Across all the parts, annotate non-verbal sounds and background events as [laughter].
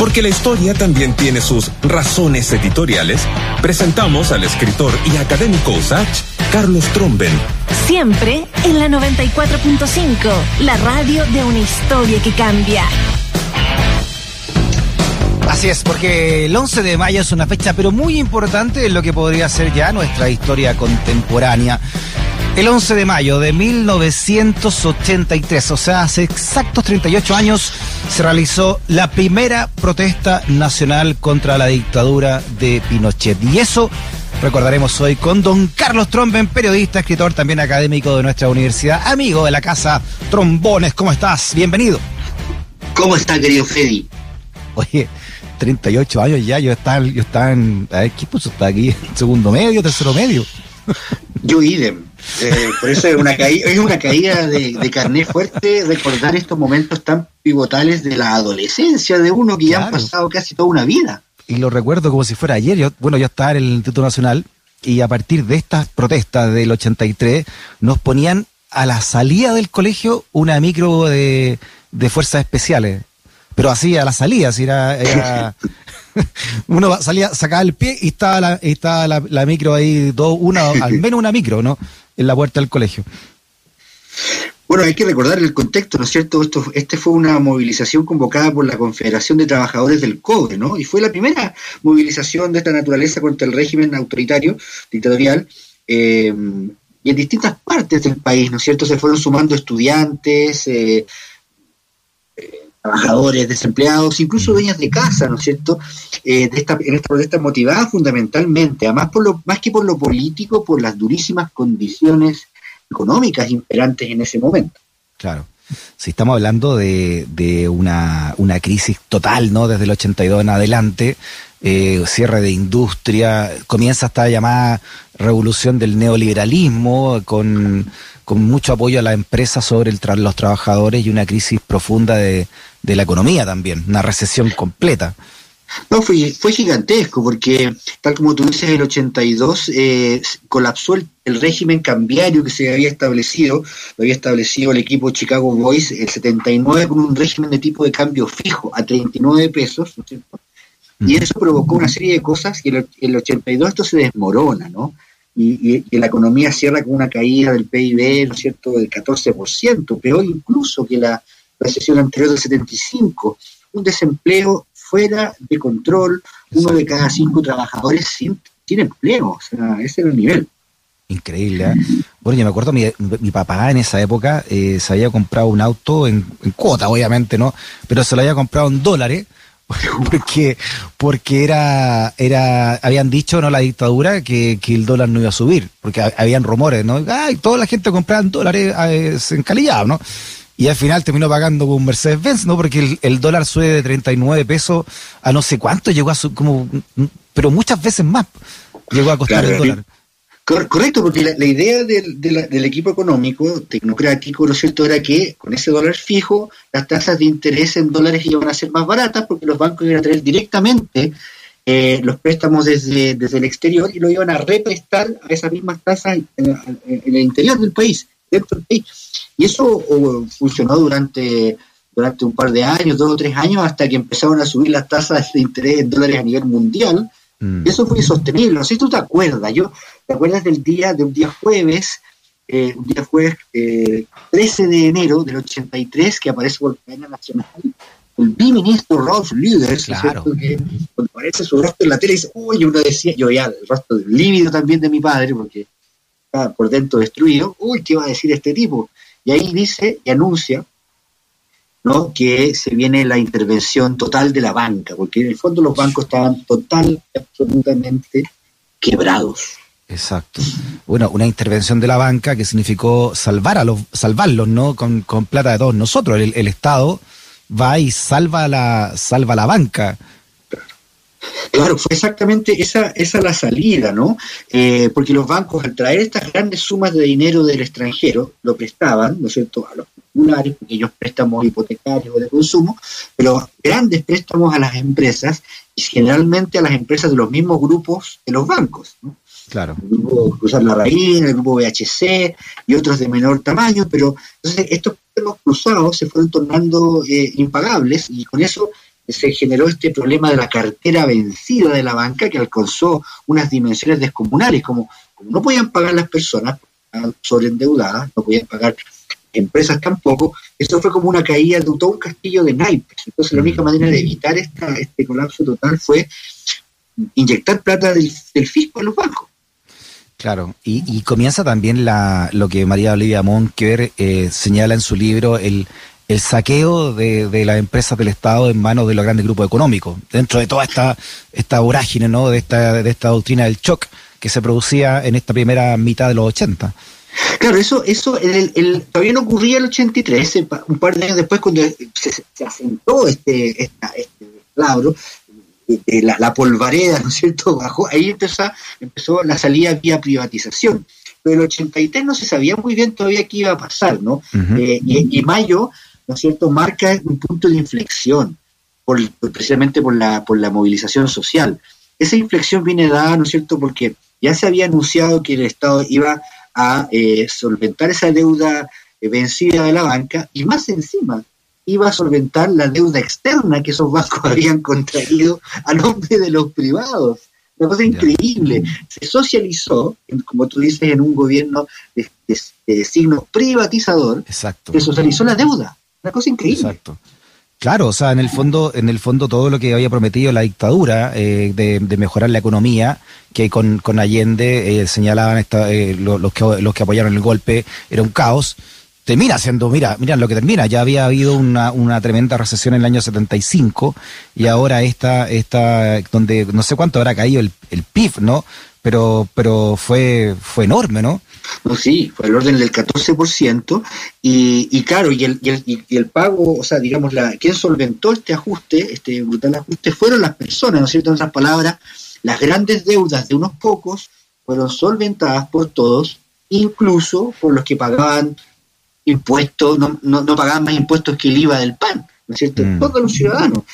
Porque la historia también tiene sus razones editoriales, presentamos al escritor y académico USACH, Carlos Tromben. Siempre en la 94.5, la radio de una historia que cambia. Así es, porque el 11 de mayo es una fecha pero muy importante en lo que podría ser ya nuestra historia contemporánea. El 11 de mayo de 1983, o sea, hace exactos 38 años, se realizó la primera protesta nacional contra la dictadura de Pinochet. Y eso recordaremos hoy con don Carlos Tromben, periodista, escritor, también académico de nuestra universidad, amigo de la casa Trombones. ¿Cómo estás? Bienvenido. ¿Cómo está, querido Freddy? Oye, 38 años ya, yo estaba, yo estaba en. A ver, ¿qué puso? Está aquí, [laughs] segundo medio, tercero medio. Yo idem. Eh, por eso es una caída, es una caída de, de carné fuerte recordar estos momentos tan pivotales de la adolescencia de uno que ya han pasado casi toda una vida. Y lo recuerdo como si fuera ayer. Yo, bueno, yo estaba en el Instituto Nacional y a partir de estas protestas del 83 nos ponían a la salida del colegio una micro de, de fuerzas especiales pero así a la salida, si era, [laughs] uno salía, sacaba el pie y estaba la, estaba la, micro ahí, dos, una, al menos una micro, ¿no? En la puerta del colegio. Bueno, hay que recordar el contexto, ¿no es cierto? Esto, este fue una movilización convocada por la Confederación de Trabajadores del Cobre, ¿no? Y fue la primera movilización de esta naturaleza contra el régimen autoritario, dictatorial, eh, y en distintas partes del país, ¿no es cierto? Se fueron sumando estudiantes, eh, trabajadores, desempleados, incluso dueñas de casa, ¿no es cierto?, eh, de esta, en esta protesta motivada fundamentalmente, además por lo, más que por lo político, por las durísimas condiciones económicas imperantes en ese momento. Claro. Si estamos hablando de, de una, una crisis total, ¿no? Desde el 82 en adelante, eh, cierre de industria, comienza esta llamada revolución del neoliberalismo con, con mucho apoyo a la empresa sobre el los trabajadores y una crisis profunda de, de la economía también, una recesión completa. No, fue, fue gigantesco porque, tal como tú dices, el 82 eh, colapsó el, régimen cambiario que se había establecido, lo había establecido el equipo Chicago Boys, el 79 con un régimen de tipo de cambio fijo a 39 pesos, ¿no es cierto? Y eso provocó una serie de cosas que en el 82 esto se desmorona, ¿no? Y, y, la economía cierra con una caída del PIB, ¿no es cierto?, del 14%, peor incluso que la, recesión anterior del 75, un desempleo fuera de control, uno de cada cinco trabajadores sin, sin empleo, o sea, ese era el nivel. Increíble. ¿eh? Bueno, yo me acuerdo, mi, mi papá en esa época eh, se había comprado un auto en, cuota, obviamente, ¿no? Pero se lo había comprado en dólares [laughs] porque porque era era habían dicho no la dictadura que, que el dólar no iba a subir porque habían rumores no ay toda la gente compraba en dólares eh, encalillado no y al final terminó pagando con Mercedes-Benz, ¿no? Porque el, dólar sube de 39 pesos a no sé cuánto, llegó a su, como, pero muchas veces más llegó a costar el dólar. Correcto, porque la, idea del, del, equipo económico tecnocrático, ¿no es cierto?, era que con ese dólar fijo las tasas de interés en dólares iban a ser más baratas porque los bancos iban a traer directamente eh, los préstamos desde, desde el exterior y lo iban a represtar a esas mismas tasas en el interior del país. Y eso funcionó durante, durante un par de años, dos o tres años, hasta que empezaron a subir las tasas de interés en dólares a nivel mundial. Mm. Y eso fue insostenible. No sé si tú te acuerdas. Yo, ¿Te acuerdas del día, de un día jueves, eh, un día jueves 13 eh, de enero del 83, que aparece por cadena nacional? el biministro Rolf Lüders, claro. que cuando aparece su rostro en la tele, dice, uy, uno decía, yo ya, el rostro lívido también de mi padre, porque por dentro destruido, uy, ¿qué va a decir este tipo? Y ahí dice y anuncia ¿no? que se viene la intervención total de la banca, porque en el fondo los bancos estaban total, absolutamente quebrados. Exacto. Bueno, una intervención de la banca que significó salvar a los, salvarlos, ¿no? Con, plata de todos nosotros. El, el, Estado va y salva la, salva la banca. Claro, fue exactamente esa, esa la salida, ¿no? Eh, porque los bancos al traer estas grandes sumas de dinero del extranjero, lo prestaban, ¿no es cierto?, a los populares, pequeños préstamos hipotecarios o de consumo, pero grandes préstamos a las empresas y generalmente a las empresas de los mismos grupos de los bancos, ¿no? Claro. El grupo Cruzar la Raíz, el grupo VHC y otros de menor tamaño, pero entonces estos préstamos cruzados se fueron tornando eh, impagables y con eso se generó este problema de la cartera vencida de la banca que alcanzó unas dimensiones descomunales, como, como no podían pagar las personas sobreendeudadas, no podían pagar empresas tampoco, eso fue como una caída de todo un castillo de naipes. Entonces la única manera de evitar esta, este colapso total fue inyectar plata del, fisco en los bancos. Claro, y, comienza también la, lo que María Olivia Monker eh, señala en su libro, el, el saqueo de, de, las empresas del Estado en manos de los grandes grupos económicos, dentro de toda esta, esta vorágine, ¿no? de, esta, de esta doctrina del shock que se producía en esta primera mitad de los 80. Claro, eso, eso el, el, todavía no ocurría el 83, un par de años después cuando se, asentó este, esta, este labro, la, la, polvareda, ¿no es cierto?, [laughs] bajó, ahí empezó, empezó la salida vía privatización. Pero el 83 no se sabía muy bien todavía qué iba a pasar, ¿no? Eh, y, mayo, ¿no es cierto?, marca un punto de inflexión, por, precisamente por la, por la movilización social. Esa inflexión viene dada, ¿no es cierto?, porque ya se había anunciado que el Estado iba a eh, solventar esa deuda eh, vencida de la banca y más encima iba a solventar la deuda externa que esos bancos [laughs] habían contraído a nombre de los privados. Una cosa increíble. Se socializó, como tú dices, en un gobierno de, signo privatizador. Exacto. Se socializó la deuda. Una cosa increíble. Exacto. Claro, o sea, en el fondo, en el fondo todo lo que había prometido la dictadura eh, de, mejorar la economía, que con, con Allende eh, señalaban esta, eh, los, que, los que apoyaron el golpe, era un caos termina siendo, mira, mira lo que termina, ya había habido una, una tremenda recesión en el año 75 y ahora esta, esta donde no sé cuánto habrá caído el, el PIB, ¿no? Pero, pero fue, fue enorme, ¿no? No, sí, fue el orden del 14%, y, y claro, y el, y el, y el pago, o sea, digamos, la, quien solventó este ajuste, este brutal ajuste, fueron las personas, ¿no es cierto? En otras palabras, las grandes deudas de unos pocos fueron solventadas por todos, incluso por los que pagaban impuestos, no, no, no, pagaban más impuestos que el IVA del pan, ¿no es cierto? Mm. Todos los ciudadanos,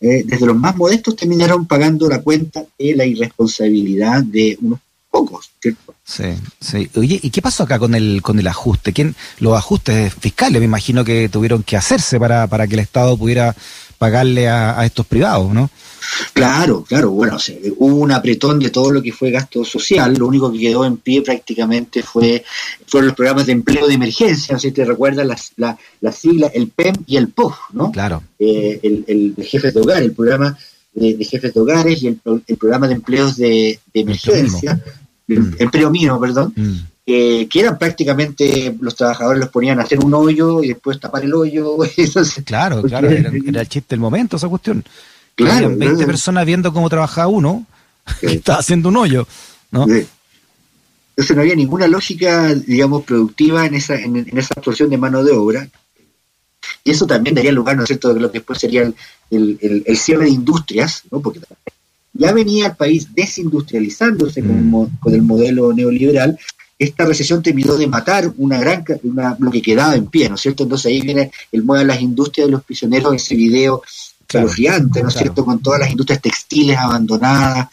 eh, desde los más modestos, terminaron pagando la cuenta de la irresponsabilidad de unos pocos, ¿cierto? Sí, sí. Oye, ¿y qué pasó acá con el con el ajuste? ¿Quién, los ajustes fiscales me imagino que tuvieron que hacerse para, para que el Estado pudiera pagarle a, a estos privados, ¿no? Claro, claro, bueno, hubo un apretón de todo lo que fue gasto social, lo único que quedó en pie prácticamente fue fueron los programas de empleo de emergencia, no sé si te recuerdas las la, la sigla, el PEM y el POF, ¿no? Claro. Eh, el, el, jefe de hogar, el programa de, jefes de hogares y el, programa de empleos de, emergencia, el empleo mínimo, perdón, mm. que eran prácticamente los trabajadores los ponían a hacer un hoyo y después tapar el hoyo. [laughs] claro, claro, era, [laughs] era, el chiste del momento esa cuestión. Claro, 20 personas viendo cómo trabajaba uno, [laughs] que estaba haciendo un hoyo, ¿no? Entonces no había ninguna lógica, digamos, productiva en esa, en, esa actuación de mano de obra. Y eso también daría lugar, ¿no es cierto?, de lo que después sería el, el, cierre de industrias, ¿no? Porque ya venía el país desindustrializándose con, mm. con, el modelo neoliberal, esta recesión terminó de matar una gran una, lo que quedaba en pie, ¿no es cierto? Entonces ahí viene el mueve a las industrias de los prisioneros, ese video claro, ¿no es cierto? Con todas las industrias textiles abandonadas,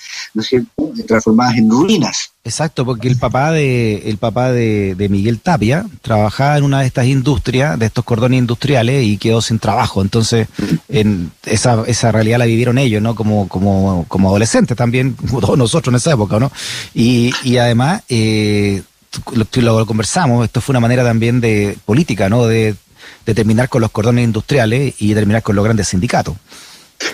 Transformadas en ruinas. Exacto, porque el papá de el papá de, Miguel Tapia trabajaba en una de estas industrias, de estos cordones industriales y quedó sin trabajo. Entonces, en esa, esa realidad la vivieron ellos, ¿no? Como como como adolescentes también, [laughs] todos nosotros en esa época, ¿no? Y, y además eh, lo, lo, conversamos, esto fue una manera también de política, ¿no? De de terminar con los cordones industriales y terminar con los grandes sindicatos.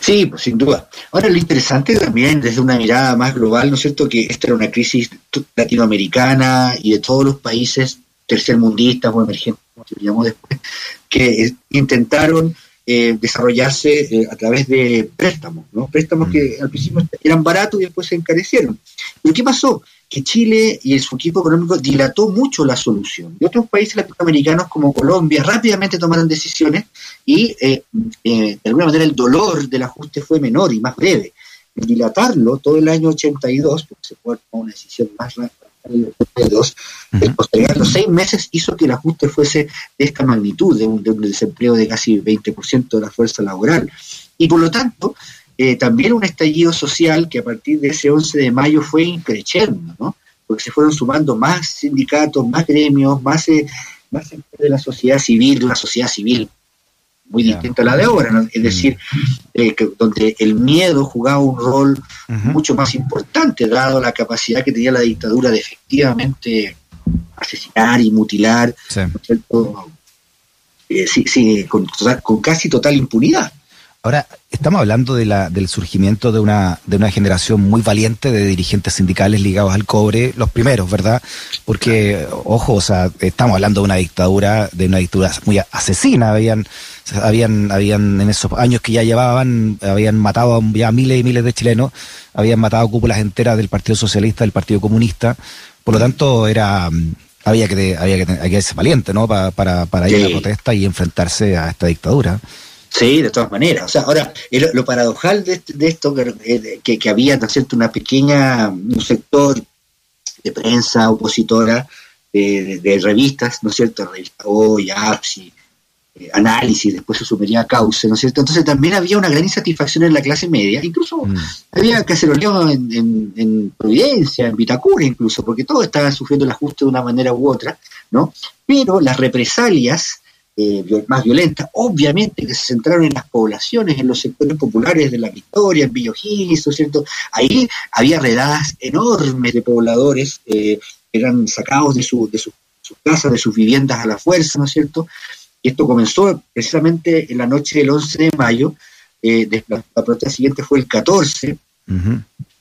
Sí, pues sin duda. Ahora, lo interesante también, desde una mirada más global, ¿no es cierto?, que esta era una crisis latinoamericana y de todos los países tercermundistas o emergentes, como se llamó después, que eh, intentaron eh, desarrollarse eh, a través de préstamos, ¿no? Préstamos que mm. al principio eran baratos y después se encarecieron. ¿Pero qué pasó? Que Chile y su equipo económico dilató mucho la solución. Y otros países latinoamericanos como Colombia rápidamente tomaron decisiones y eh, eh, de alguna manera el dolor del ajuste fue menor y más breve. El dilatarlo todo el año 82, porque se fue una decisión más rápida en el 82, el postergar los seis meses hizo que el ajuste fuese de esta magnitud, de un, de un desempleo de casi 20% de la fuerza laboral. Y por lo tanto, eh, también un estallido social que a partir de ese 11 de mayo fue increciendo, ¿no? Porque se fueron sumando más sindicatos, más gremios, más, eh, más de la sociedad civil, de la sociedad civil muy distinta a la de ahora, es decir, eh, donde el miedo jugaba un rol mucho más importante, dado la capacidad que tenía la dictadura de efectivamente asesinar y mutilar, eh, sí, sí, con, con casi total impunidad. Ahora, estamos hablando de la, del surgimiento de una, de una generación muy valiente de dirigentes sindicales ligados al cobre, los primeros, ¿verdad? Porque, ojo, o sea, estamos hablando de una dictadura, de una dictadura muy asesina, habían, habían, habían en esos años que ya llevaban, habían matado ya miles y miles de chilenos, habían matado cúpulas enteras del Partido Socialista, del Partido Comunista, por lo tanto era había que, había que, había que ser valiente, ¿no? para, para ir a la protesta y enfrentarse a esta dictadura. Sí, de todas maneras. O sea, ahora, lo, paradojal de, esto, eh, que, que, había, ¿no es cierto?, una pequeña, un sector de prensa opositora, de, revistas, ¿no es cierto?, revista Hoy, APSI, eh, Análisis, después se sumería a Cauce, ¿no es cierto? Entonces también había una gran insatisfacción en la clase media, incluso mm. había caceroleo en, en, en Providencia, en Vitacura incluso, porque todos estaban sufriendo el ajuste de una manera u otra, ¿no? Pero las represalias eh, más violentas, obviamente que se centraron en las poblaciones, en los sectores populares de la Victoria, en Villogilis, ¿no es cierto? Ahí había redadas enormes de pobladores, eh, eran sacados de, su, de sus casas, de sus viviendas a la fuerza, ¿no es cierto? Y esto comenzó precisamente en la noche del 11 de mayo, eh, la, protesta siguiente fue el 14,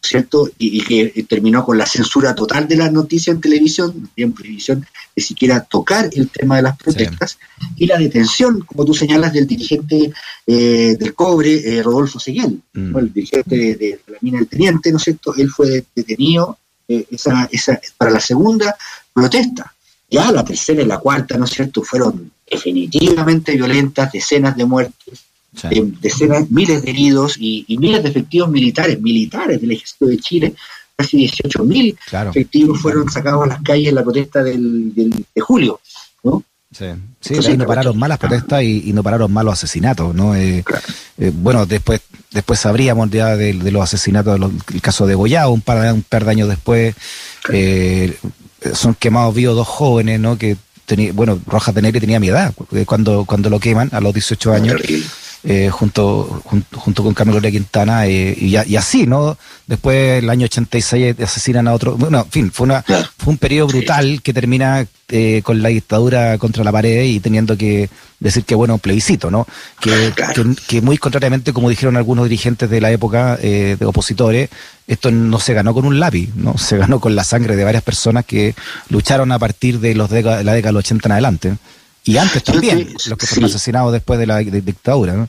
¿cierto? Y, que terminó con la censura total de la noticia en televisión, en televisión, de siquiera tocar el tema de las protestas, y la detención, como tú señalas, del dirigente eh, del cobre, eh, Rodolfo Seguel, mm. el dirigente de, la mina del Teniente, ¿no es cierto? Él fue detenido eh, esa, esa, para la segunda protesta. Ya la tercera y la cuarta, ¿no es cierto?, fueron definitivamente violentas, decenas de muertes, decenas, miles de heridos y, miles de efectivos militares, militares del ejército de Chile, casi 18.000 mil efectivos fueron sacados a las calles en la protesta del, de julio, ¿no? Sí, sí no pararon mal las protestas y, no pararon mal los asesinatos, ¿no? Eh, eh, bueno, después después sabríamos ya de, los asesinatos, el caso de Goya, un par, un par de años después, eh, son quemados vivos dos jóvenes, ¿no? Que tenía, bueno, Rojas de Negri tenía mi edad cuando, cuando lo queman a los 18 años eh, junto, junto, con Carmen Gloria Quintana, eh, y, y, así, ¿no? Después, el año 86, asesinan a otro. Bueno, en fin, fue, una, fue un periodo brutal que termina eh, con la dictadura contra la pared y teniendo que decir que, bueno, plebiscito, ¿no? Que, que, muy contrariamente, como dijeron algunos dirigentes de la época, eh, de opositores, esto no se ganó con un lápiz, ¿no? Se ganó con la sangre de varias personas que lucharon a partir de los de la década de los 80 en adelante. Y antes también, los que fueron asesinados después de la dictadura, ¿no?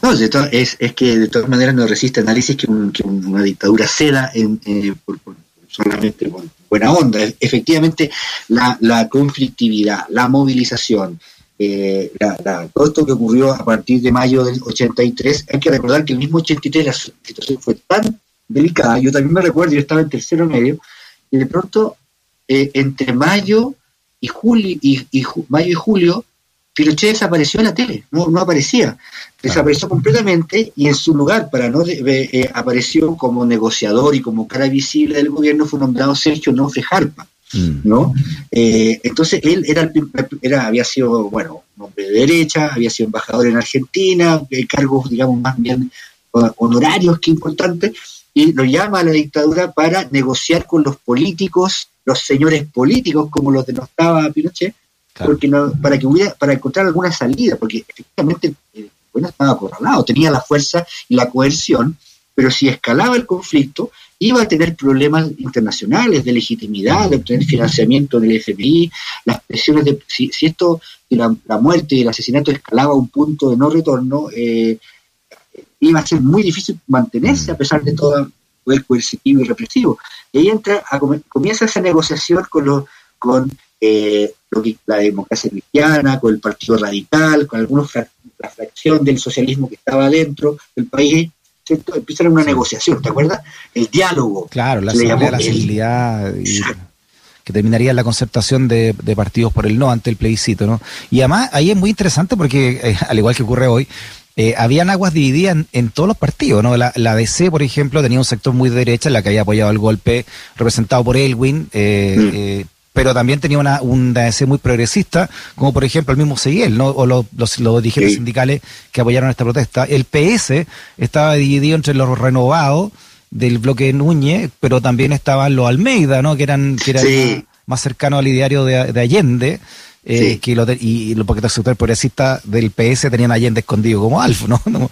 No, es, es, que de todas maneras no resiste análisis que, una dictadura ceda en, eh, solamente por buena onda. Efectivamente, la, conflictividad, la movilización, eh, todo esto que ocurrió a partir de mayo del 83, hay que recordar que el mismo 83 la situación fue tan delicada, yo también me recuerdo, yo estaba en tercero medio, y de pronto, eh, entre mayo y julio y, mayo y julio Pinochet desapareció en la tele, no, no aparecía, desapareció completamente y en su lugar, para no eh, apareció como negociador y como cara visible del gobierno, fue nombrado Sergio Nofre Jarpa, mm. ¿no? Eh, entonces él era, era, había sido, bueno, un hombre de derecha, había sido embajador en Argentina, cargos, digamos, más bien honorarios que importantes, y lo llama a la dictadura para negociar con los políticos los señores políticos como los denostaba Pinochet, porque no, para que hubiera, para encontrar alguna salida, porque efectivamente eh, bueno, estaba acorralado, tenía la fuerza y la coerción, pero si escalaba el conflicto, iba a tener problemas internacionales de legitimidad, de obtener financiamiento del FMI, las presiones de si, esto, la, la, muerte y el asesinato escalaba a un punto de no retorno, eh, iba a ser muy difícil mantenerse a pesar de todo el poder coercitivo y represivo. Y ahí entra, comienza esa negociación con, los, con eh, la democracia cristiana, con el Partido Radical, con algunos la fracción del socialismo que estaba dentro del país, ¿cierto? Empiezan una negociación, ¿te acuerdas? El diálogo. Claro, la, sensibilidad que terminaría la concertación de, partidos por el no ante el plebiscito, ¿no? Y además ahí es muy interesante porque, eh, al igual que ocurre hoy, eh, habían aguas divididas en, todos los partidos, ¿no? La, la, DC, por ejemplo, tenía un sector muy de derecha, en la que había apoyado el golpe representado por Elwin, eh, mm. eh pero también tenía una, un ANC muy progresista, como por ejemplo el mismo Seguiel, ¿no? o los, los, los dirigentes Sí. sindicales que apoyaron esta protesta. El PS estaba dividido entre los renovados del bloque Núñez, pero también estaban los Almeida, ¿no? que eran, que eran Sí. más cercanos al ideario de, de Allende. Eh, Sí. que lo de- y, y los porque el sector progresista del PS tenían a Allende escondido como Alfo, [laughs] ¿no? No, no,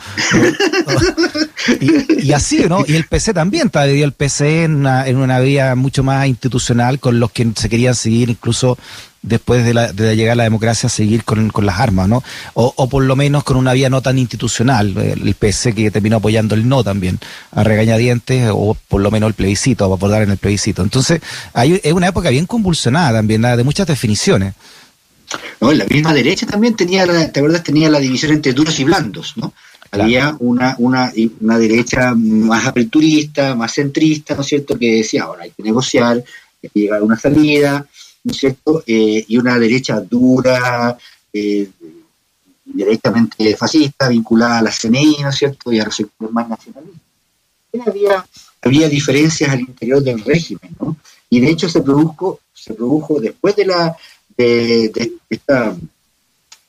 y, y así, ¿no? Y el PC también estaba dividido el PC en una, en una vía mucho más institucional con los que se querían seguir incluso después de, la, de llegar a la democracia, seguir con, con las armas, ¿no? O, o por lo menos con una vía no tan institucional, el, PC que terminó apoyando el no también, a regañadientes, o por lo menos el plebiscito, a votar en el plebiscito. Entonces, hay, es una época bien convulsionada también, ¿no? de muchas definiciones. ¿No? La misma derecha también tenía, la, ¿te acuerdas? Tenía la división entre duros y blandos, ¿no? Claro. Había una, una, una derecha más aperturista, más centrista, ¿no es cierto?, que decía, ahora hay que negociar, hay que llegar a una salida, ¿no es cierto?, Eh, y una derecha dura, eh, directamente fascista, vinculada a la CNI, ¿no es cierto?, y a los sectores más nacionalistas. Había, había diferencias al interior del régimen, ¿no? Y de hecho se produjo, se produjo después de la de, de esta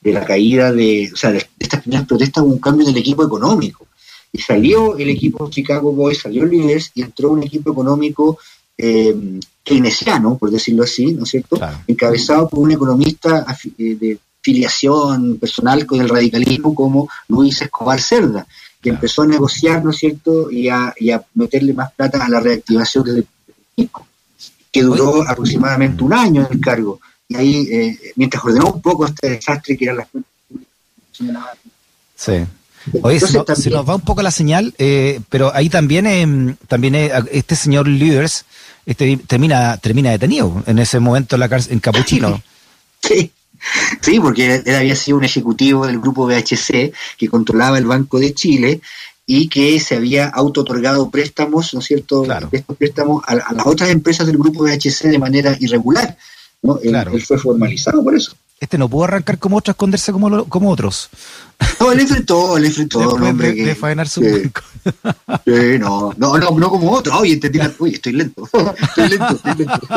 de la caída de, o sea, de, de estas primeras protestas hubo un cambio en el equipo económico. Y salió el equipo Chicago Boys, salió Leaders y entró un equipo económico eh, keynesiano, por decirlo así, ¿no es cierto? Claro. Encabezado por un economista eh, de filiación personal con el radicalismo como Luis Escobar Cerda, que Claro. empezó a negociar, ¿no es cierto?, y a, y a meterle más plata a la reactivación del fisco, que duró aproximadamente un año en el cargo. Y ahí, eh, mientras ordenó un poco este desastre que eran las cuentas públicas, Sí. Oye, se Entonces, nos, también- se nos va un poco la señal, eh, pero ahí también, eh, también eh, este señor Leaders este, termina, termina detenido en ese momento en la cárcel, en Capuchino. [laughs] Sí, sí, porque él, él había sido un ejecutivo del grupo BHC que controlaba el Banco de Chile y que se había auto-otorgado préstamos, ¿no es cierto?, Claro. estos préstamos a, a las otras empresas del grupo BHC de manera irregular. ¿No? Él, Claro. él fue formalizado por eso. Este no pudo arrancar como otros, esconderse como, lo- como otros. No, él enfrentó, él enfrentó. un Después hombre de, que- de faenar su que-. Sí, no, no, no, no como otro. Oye, entendí la- Uy, estoy lento. [laughs] estoy lento, estoy lento. [laughs]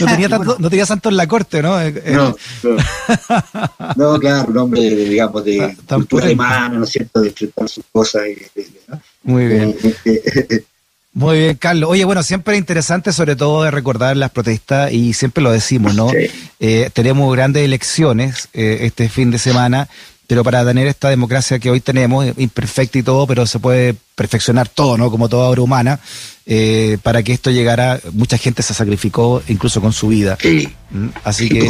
No tenía, tanto, no tenía santo en la corte, ¿no? No, no. No, claro, un hombre, de, digamos, de Ah, cultura alemana, ¿no es cierto?, de enfrentar sus cosas. Y, de- de-. Muy bien. Eh, eh, eh, Muy bien, Carlos. Oye, bueno, siempre es interesante, sobre todo, de recordar las protestas, y siempre lo decimos, ¿no? Sí. Eh, tenemos grandes elecciones eh, este fin de semana, pero para tener esta democracia que hoy tenemos, imperfecta y todo, pero se puede perfeccionar todo, ¿no? Como toda obra humana, eh, para que esto llegara, mucha gente se sacrificó, incluso con su vida. sí. ¿Mm? Así que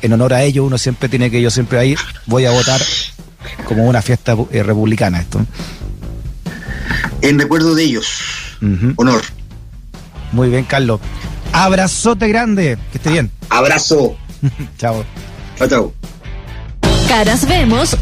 en honor a ello, uno siempre tiene que, yo siempre ahí voy a votar como una fiesta eh, republicana esto. En recuerdo de ellos, Honor. Muy bien, Carlos. Abrazote grande. Que esté bien. Abrazo. [laughs] Chao. Chao, chao. Caras vemos,